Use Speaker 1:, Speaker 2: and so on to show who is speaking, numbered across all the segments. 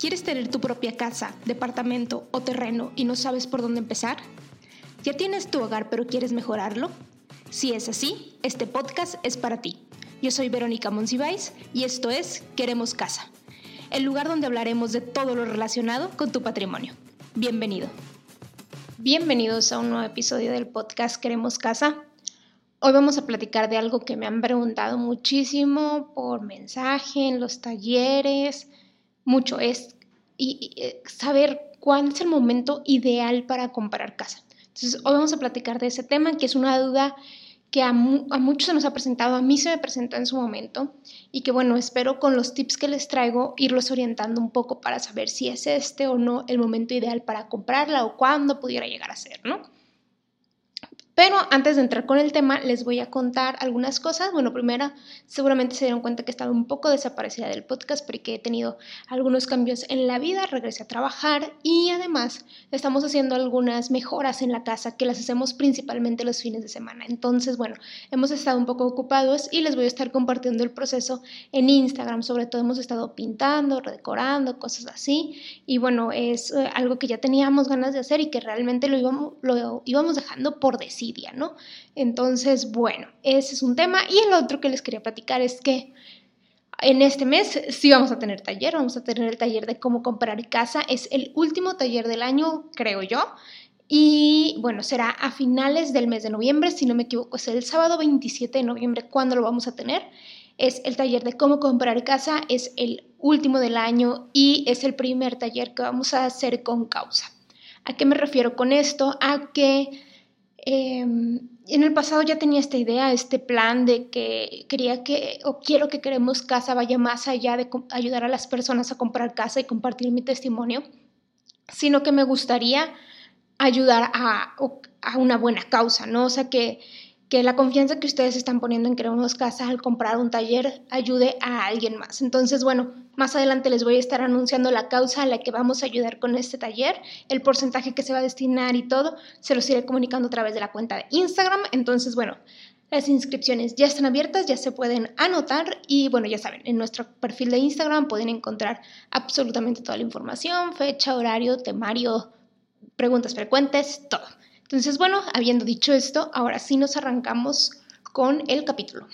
Speaker 1: ¿Quieres tener tu propia casa, departamento o terreno y no sabes por dónde empezar? ¿Ya tienes tu hogar pero quieres mejorarlo? Si es así, este podcast es para ti. Yo soy Verónica Monsiváis y esto es Queremos Casa, el lugar donde hablaremos de todo lo relacionado con tu patrimonio. Bienvenido. Bienvenidos a un nuevo episodio del podcast Queremos Casa. Hoy vamos a platicar de algo que me han preguntado muchísimo por mensaje en los talleres, mucho es y, eh, saber cuál es el momento ideal para comprar casa. Entonces, hoy vamos a platicar de ese tema, que es una duda que a, muchos se nos ha presentado, a mí se me presentó en su momento y que bueno, espero con los tips que les traigo irlos orientando un poco para saber si es este o no el momento ideal para comprarla o cuándo pudiera llegar a ser, ¿no? Pero antes de entrar con el tema, les voy a contar algunas cosas. Bueno, primero, seguramente se dieron cuenta que estaba un poco desaparecida del podcast porque he tenido algunos cambios en la vida, regresé a trabajar y además estamos haciendo algunas mejoras en la casa que las hacemos principalmente los fines de semana. Entonces, bueno, hemos estado un poco ocupados y les voy a estar compartiendo el proceso en Instagram. Sobre todo hemos estado pintando, redecorando, cosas así. Y bueno, es eh, algo que ya teníamos ganas de hacer y que realmente lo íbamos, lo íbamos dejando por decir ¿no? Entonces, bueno, ese es un tema. Y el otro que les quería platicar es que en este mes sí vamos a tener taller, vamos a tener el taller de cómo comprar casa. Es el último taller del año, creo yo. Y bueno, será a finales del mes de noviembre, si no me equivoco, es el sábado 27 de noviembre cuando lo vamos a tener. Es el taller de cómo comprar casa, es el último del año y es el primer taller que vamos a hacer con causa. ¿A qué me refiero con esto? A que Em, en el pasado ya tenía esta idea, este plan de que quería que, o quiero que queremos casa vaya más allá de ayudar a las personas a comprar casa y compartir mi testimonio, sino que me gustaría ayudar a, a una buena causa, ¿no? O sea, que, que la confianza que ustedes están poniendo en queremos casa al comprar un taller ayude a alguien más. Entonces, bueno, más adelante les voy a estar anunciando la causa a la que vamos a ayudar con este taller, el porcentaje que se va a destinar y todo, se los iré comunicando a través de la cuenta de Instagram. Entonces, bueno, las inscripciones ya están abiertas, ya se pueden anotar y bueno, ya saben, en nuestro perfil de Instagram pueden encontrar absolutamente toda la información, fecha, horario, temario, preguntas frecuentes, todo. Entonces, bueno, habiendo dicho esto, ahora sí nos arrancamos con el capítulo.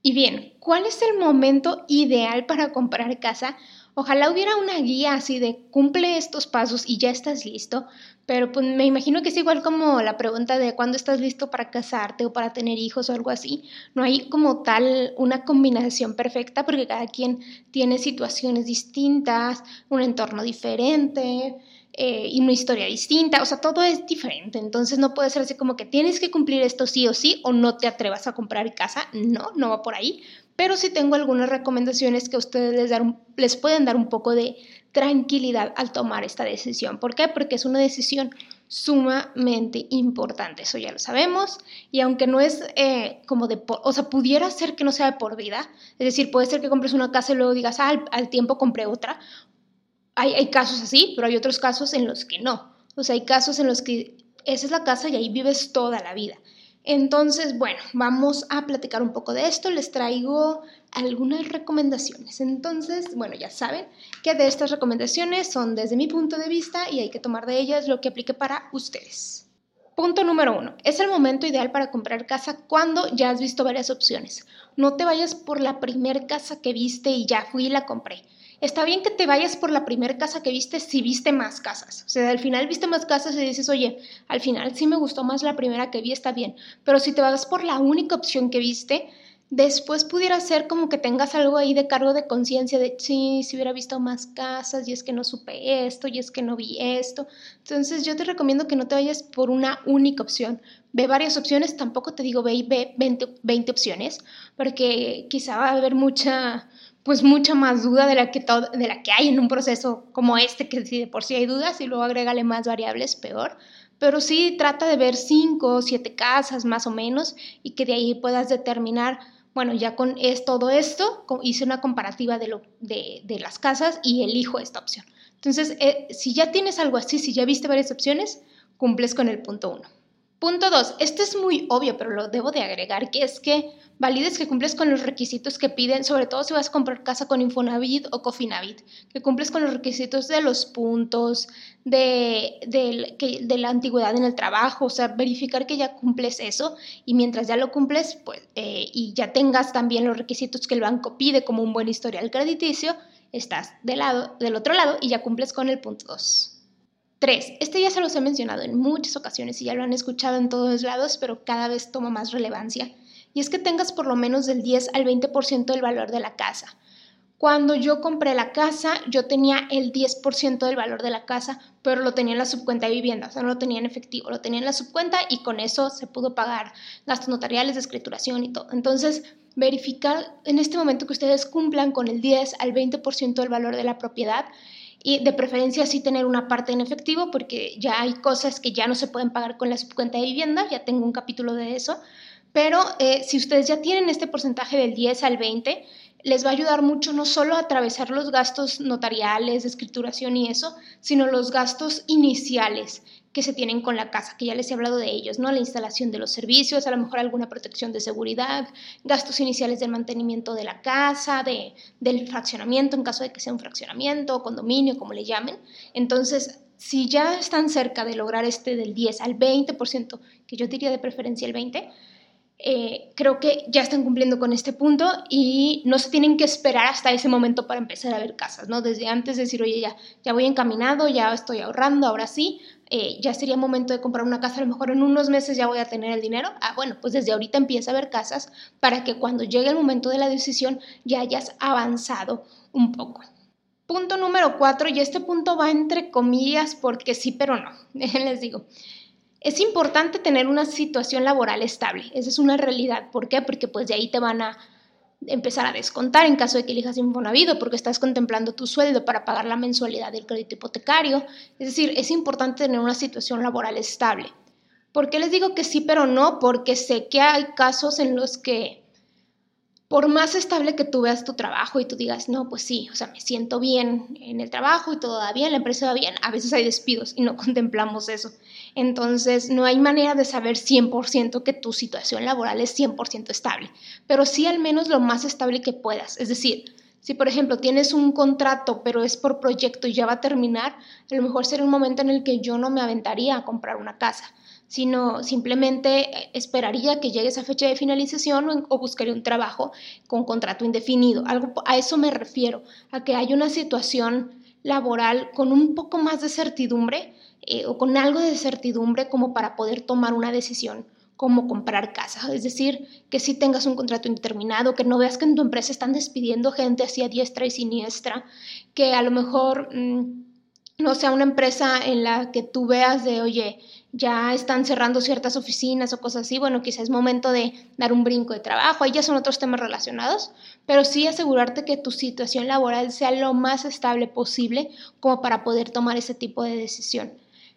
Speaker 1: Y bien, ¿cuál es el momento ideal para comprar casa? Ojalá hubiera una guía así de cumple estos pasos y ya estás listo, pero pues me imagino que es igual como la pregunta de cuándo estás listo para casarte o para tener hijos o algo así. No hay como tal una combinación perfecta porque cada quien tiene situaciones distintas, un entorno diferente, eh, y una historia distinta, o sea, todo es diferente, entonces no puede ser así como que tienes que cumplir esto sí o sí o no te atrevas a comprar casa, no, no va por ahí, pero sí tengo algunas recomendaciones que a ustedes les, dar les pueden dar un poco de tranquilidad al tomar esta decisión. ¿Por qué? Porque es una decisión sumamente importante, eso ya lo sabemos, y aunque no es eh, como de, o sea, pudiera ser que no sea de por vida, es decir, puede ser que compres una casa y luego digas, ah, al tiempo compré otra, hay, casos así, pero hay otros casos en los que no. O sea, hay casos en los que esa es la casa y ahí vives toda la vida. Entonces, bueno, vamos a platicar un poco de esto. Les traigo algunas recomendaciones. Entonces, bueno, ya saben que de estas recomendaciones son desde mi punto de vista y hay que tomar de ellas lo que aplique para ustedes. Punto número uno. Es el momento ideal para comprar casa cuando ya has visto varias opciones. No te vayas por la primer casa que viste y ya fui y la compré. Está bien que te vayas por la primera casa que viste si viste más casas. O sea, al final viste más casas y dices, oye, al final sí me gustó más la primera que vi, está bien. Pero si te vas por la única opción que viste, después pudiera ser como que tengas algo ahí de cargo de conciencia de, sí, si hubiera visto más casas y es que no supe esto y es que no vi esto. Entonces yo te recomiendo que no te vayas por una única opción. Ve varias opciones, tampoco te digo ve y ve 20, 20 opciones, porque quizá va a haber mucha pues mucha más duda de la que, de la que hay en un proceso como este, que si de por sí hay dudas y luego agrégale más variables, peor. Pero sí trata de ver cinco o siete casas más o menos y que de ahí puedas determinar, bueno, ya con es, todo esto, hice una comparativa de, lo, de, de las casas y elijo esta opción. Entonces, eh, si ya tienes algo así, si ya viste varias opciones, cumples con el punto uno. Punto dos, este es muy obvio, pero lo debo de agregar, que es que valides que cumples con los requisitos que piden, sobre todo si vas a comprar casa con Infonavit o Cofinavit, que cumples con los requisitos de los puntos, de, de, la antigüedad en el trabajo, o sea, verificar que ya cumples eso y mientras ya lo cumples pues, eh, y ya tengas también los requisitos que el banco pide como un buen historial crediticio, estás del, lado, del otro lado y ya cumples con el punto 2. Tres, este ya se los he mencionado en muchas ocasiones y ya lo han escuchado en todos lados, pero cada vez toma más relevancia. Y es que tengas por lo menos del 10 al 20% del valor de la casa. Cuando yo compré la casa, yo tenía el 10% del valor de la casa, pero lo tenía en la subcuenta de vivienda, o sea, no lo tenía en efectivo, lo tenía en la subcuenta y con eso se pudo pagar gastos notariales de escrituración y todo. Entonces, verificar en este momento que ustedes cumplan con el 10 al 20% del valor de la propiedad y de preferencia sí tener una parte en efectivo porque ya hay cosas que ya no se pueden pagar con la subcuenta de vivienda, ya tengo un capítulo de eso, pero eh, si ustedes ya tienen este porcentaje del 10 al 20, les va a ayudar mucho no solo a atravesar los gastos notariales, de escrituración y eso, sino los gastos iniciales que se tienen con la casa, que ya les he hablado de ellos, ¿no? La instalación de los servicios, a lo mejor alguna protección de seguridad, gastos iniciales del mantenimiento de la casa, de, del fraccionamiento, en caso de que sea un fraccionamiento, condominio, como le llamen. Entonces, si ya están cerca de lograr este del 10 al 20%, que yo diría de preferencia el 20%, eh, creo que ya están cumpliendo con este punto y no se tienen que esperar hasta ese momento para empezar a ver casas, ¿no? Desde antes decir, oye, ya, ya voy encaminado, ya estoy ahorrando, ahora sí, eh, ya sería momento de comprar una casa, a lo mejor en unos meses ya voy a tener el dinero. Ah, bueno, pues desde ahorita empieza a ver casas para que cuando llegue el momento de la decisión ya hayas avanzado un poco. Punto número cuatro, y este punto va entre comillas porque sí, pero no, les digo. Es importante tener una situación laboral estable, esa es una realidad. ¿Por qué? Porque pues de ahí te van a empezar a descontar en caso de que elijas Infonavit porque estás contemplando tu sueldo para pagar la mensualidad del crédito hipotecario. Es decir, es importante tener una situación laboral estable. ¿Por qué les digo que sí, pero no? Porque sé que hay casos en los que por más estable que tú veas tu trabajo y tú digas, no, pues sí, o sea, me siento bien en el trabajo y todo va bien, la empresa va bien, a veces hay despidos y no contemplamos eso. Entonces, no hay manera de saber 100% que tu situación laboral es 100% estable, pero sí al menos lo más estable que puedas. Es decir, si por ejemplo tienes un contrato pero es por proyecto y ya va a terminar, a lo mejor sería un momento en el que yo no me aventaría a comprar una casa sino simplemente esperaría que llegue esa fecha de finalización o, buscaría un trabajo con contrato indefinido. Algo, a eso me refiero, a que hay una situación laboral con un poco más de certidumbre eh, o con algo de certidumbre como para poder tomar una decisión como comprar casa. Es decir, que si tengas un contrato indeterminado, que no veas que en tu empresa están despidiendo gente así a diestra y siniestra, que a lo mejor mm, no sea una empresa en la que tú veas de, oye, ya están cerrando ciertas oficinas o cosas así, bueno, quizás es momento de dar un brinco de trabajo, ahí ya son otros temas relacionados, pero sí asegurarte que tu situación laboral sea lo más estable posible como para poder tomar ese tipo de decisión.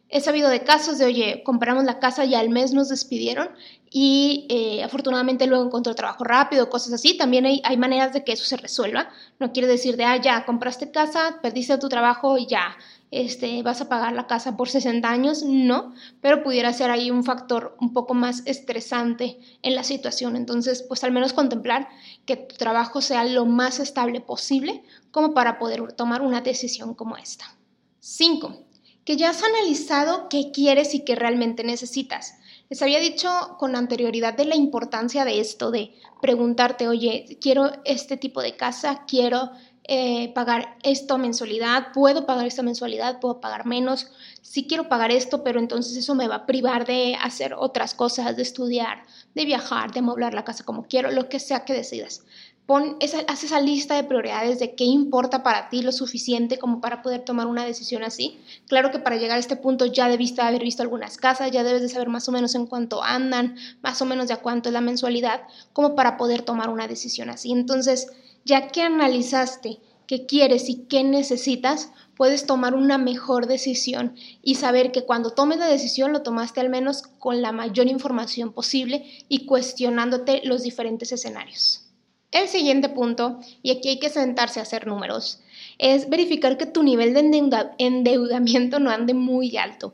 Speaker 1: He sabido de casos de, oye, compramos la casa y al mes nos despidieron y eh, afortunadamente luego encontró trabajo rápido, cosas así. También hay, hay, maneras de que eso se resuelva. No quiere decir de, ah, ya, compraste casa, perdiste tu trabajo y ya, este, vas a pagar la casa por 60 años, no, pero pudiera ser ahí un factor un poco más estresante en la situación. Entonces, pues al menos contemplar que tu trabajo sea lo más estable posible como para poder tomar una decisión como esta. 5. Que ya has analizado qué quieres y qué realmente necesitas. Les había dicho con anterioridad de la importancia de esto, de preguntarte, oye, quiero este tipo de casa, quiero eh, pagar esto mensualidad, puedo pagar esta mensualidad, puedo pagar menos, sí quiero pagar esto, pero entonces eso me va a privar de hacer otras cosas, de estudiar, de viajar, de amoblar la casa como quiero, lo que sea que decidas. Pon esa, haz esa lista de prioridades de qué importa para ti lo suficiente como para poder tomar una decisión así. Claro que para llegar a este punto ya debiste haber visto algunas casas, ya debes de saber más o menos en cuánto andan, más o menos de a cuánto es la mensualidad, como para poder tomar una decisión así. Entonces, ya que analizaste qué quieres y qué necesitas, puedes tomar una mejor decisión y saber que cuando tomes la decisión lo tomaste al menos con la mayor información posible y cuestionándote los diferentes escenarios. El siguiente punto, y aquí hay que sentarse a hacer números, es verificar que tu nivel de endeudamiento no ande muy alto.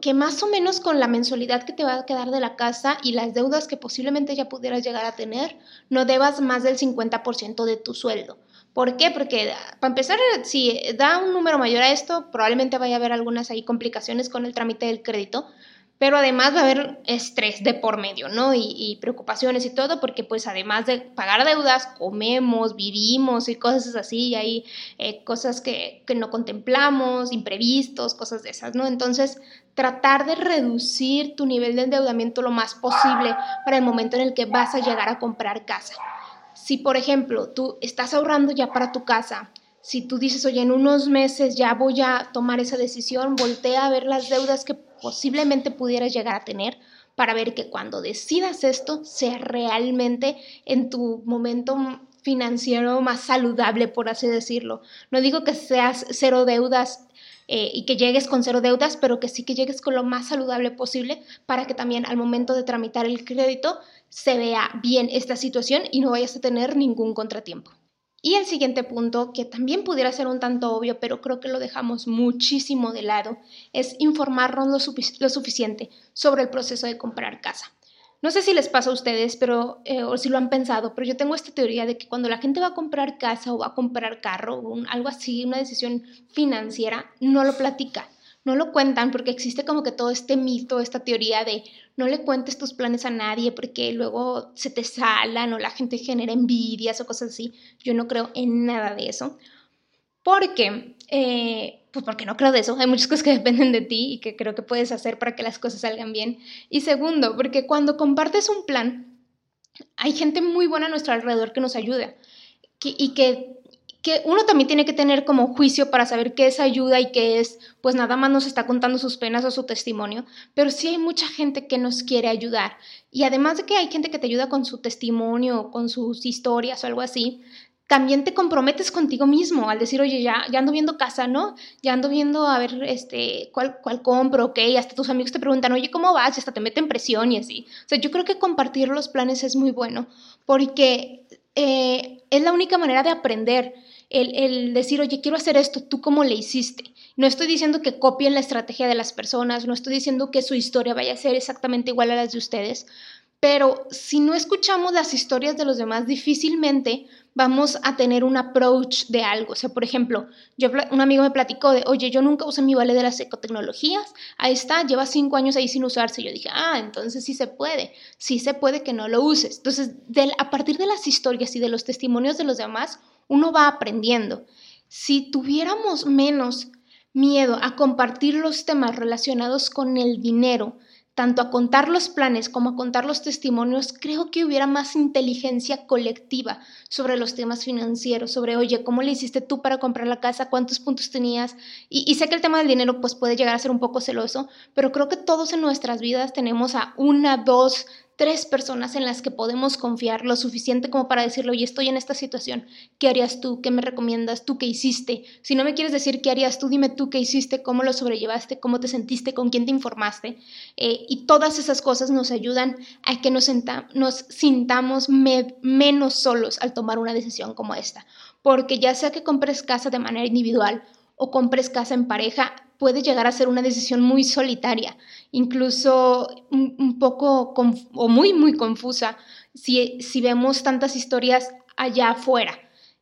Speaker 1: Que más o menos con la mensualidad que te va a quedar de la casa y las deudas que posiblemente ya pudieras llegar a tener, no debas más del 50% de tu sueldo. ¿Por qué? Porque para empezar, si da un número mayor a esto, probablemente vaya a haber algunas complicaciones con el trámite del crédito, pero además va a haber estrés de por medio, ¿no? Y, preocupaciones y todo, porque pues además de pagar deudas, comemos, vivimos y cosas así, y hay eh, cosas que, que no contemplamos, imprevistos, cosas de esas, ¿no? Entonces, tratar de reducir tu nivel de endeudamiento lo más posible para el momento en el que vas a llegar a comprar casa. Si, por ejemplo, tú estás ahorrando ya para tu casa, si tú dices, oye, en unos meses ya voy a tomar esa decisión, voltea a ver las deudas que posiblemente pudieras llegar a tener para ver que cuando decidas esto sea realmente en tu momento financiero más saludable, por así decirlo. No digo que seas cero deudas eh, y que llegues con cero deudas, pero que sí que llegues con lo más saludable posible para que también al momento de tramitar el crédito se vea bien esta situación y no vayas a tener ningún contratiempo. Y el siguiente punto, que también pudiera ser un tanto obvio, pero creo que lo dejamos muchísimo de lado, es informarnos lo, suficiente sobre el proceso de comprar casa. No sé si les pasa a ustedes, pero, eh, o si lo han pensado, pero yo tengo esta teoría de que cuando la gente va a comprar casa o va a comprar carro o algo así, una decisión financiera, no lo platica no lo cuentan porque existe como que todo este mito, esta teoría de no le cuentes tus planes a nadie porque luego se te salan o la gente genera envidias o cosas así. Yo no creo en nada de eso. Porque, eh, pues porque no creo de eso. Hay muchas cosas que dependen de ti y que creo que puedes hacer para que las cosas salgan bien. Y segundo, porque cuando compartes un plan, hay gente muy buena a nuestro alrededor que nos ayuda y que que uno también tiene que tener como juicio para saber qué es ayuda y qué es, pues nada más nos está contando sus penas o su testimonio, pero sí hay mucha gente que nos quiere ayudar. Y además de que hay gente que te ayuda con su testimonio, con sus historias o algo así, también te comprometes contigo mismo al decir, oye, ya, ya ando viendo casa, ¿no? Ya ando viendo a ver este, cuál, cuál compro, ok, hasta tus amigos te preguntan, oye, ¿cómo vas? Y hasta te meten presión y así. O sea, yo creo que compartir los planes es muy bueno porque eh, es la única manera de aprender el, decir, oye, quiero hacer esto, ¿tú cómo le hiciste? No estoy diciendo que copien la estrategia de las personas, no estoy diciendo que su historia vaya a ser exactamente igual a las de ustedes, pero si no escuchamos las historias de los demás, difícilmente vamos a tener un approach de algo. O sea, por ejemplo, yo, un amigo me platicó de, oye, yo nunca usé mi vale de las ecotecnologías, ahí está, lleva cinco años ahí sin usarse. Yo dije, ah, entonces sí se puede, sí se puede que no lo uses. Entonces, a partir de las historias y de los testimonios de los demás, uno va aprendiendo. Si tuviéramos menos miedo a compartir los temas relacionados con el dinero, tanto a contar los planes como a contar los testimonios, creo que hubiera más inteligencia colectiva sobre los temas financieros, sobre, oye, ¿cómo le hiciste tú para comprar la casa? ¿Cuántos puntos tenías? Y, y, sé que el tema del dinero pues puede llegar a ser un poco celoso, pero creo que todos en nuestras vidas tenemos a una, dos, tres personas en las que podemos confiar lo suficiente como para decirle, oye, estoy en esta situación, ¿qué harías tú? ¿Qué me recomiendas? ¿Tú qué hiciste? Si no me quieres decir qué harías tú, dime tú qué hiciste, cómo lo sobrellevaste, cómo te sentiste, con quién te informaste. Eh, y todas esas cosas nos ayudan a que nos, nos sintamos menos solos al tomar una decisión como esta. Porque ya sea que compres casa de manera individual o compres casa en pareja, puede llegar a ser una decisión muy solitaria, incluso un, poco o muy, muy confusa si, si vemos tantas historias allá afuera.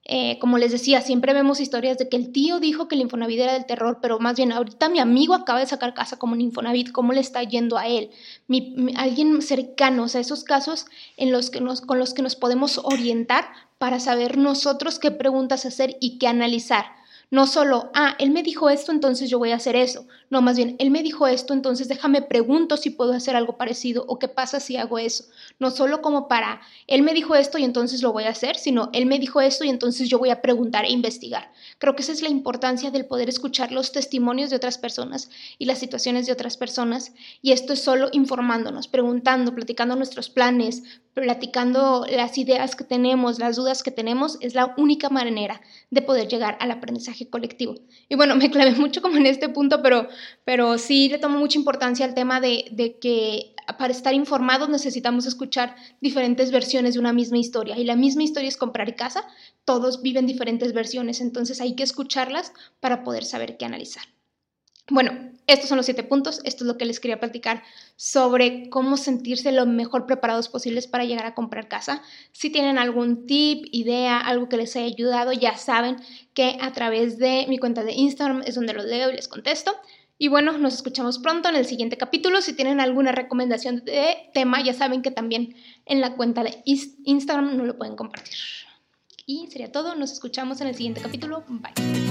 Speaker 1: Eh, como les decía, siempre vemos historias de que el tío dijo que el Infonavit era del terror, pero más bien ahorita mi amigo acaba de sacar casa como un Infonavit, ¿cómo le está yendo a él? alguien cercano, o sea, esos casos en los que nos, con los que nos podemos orientar para saber nosotros qué preguntas hacer y qué analizar. No solo, ah, él me dijo esto, entonces yo voy a hacer eso. No, más bien, él me dijo esto, entonces déjame pregunto si puedo hacer algo parecido o qué pasa si hago eso. No solo como para, él me dijo esto y entonces lo voy a hacer, sino él me dijo esto y entonces yo voy a preguntar e investigar. Creo que esa es la importancia del poder escuchar los testimonios de otras personas y las situaciones de otras personas. Y esto es solo informándonos, preguntando, platicando nuestros planes, platicando las ideas que tenemos, las dudas que tenemos, es la única manera de poder llegar al aprendizaje colectivo. Y bueno, me clavé mucho como en este punto, pero, pero sí le tomo mucha importancia al tema de, de que para estar informados necesitamos escuchar diferentes versiones de una misma historia. Y la misma historia es comprar casa, todos viven diferentes versiones, entonces hay que escucharlas para poder saber qué analizar. Bueno, estos son los siete puntos. Esto es lo que les quería platicar sobre cómo sentirse lo mejor preparados posibles para llegar a comprar casa. Si tienen algún tip, idea, algo que les haya ayudado, ya saben que a través de mi cuenta de Instagram es donde los leo y les contesto. Y bueno, nos escuchamos pronto en el siguiente capítulo. Si tienen alguna recomendación de tema, ya saben que también en la cuenta de Instagram no lo pueden compartir. Y sería todo. Nos escuchamos en el siguiente capítulo. Bye.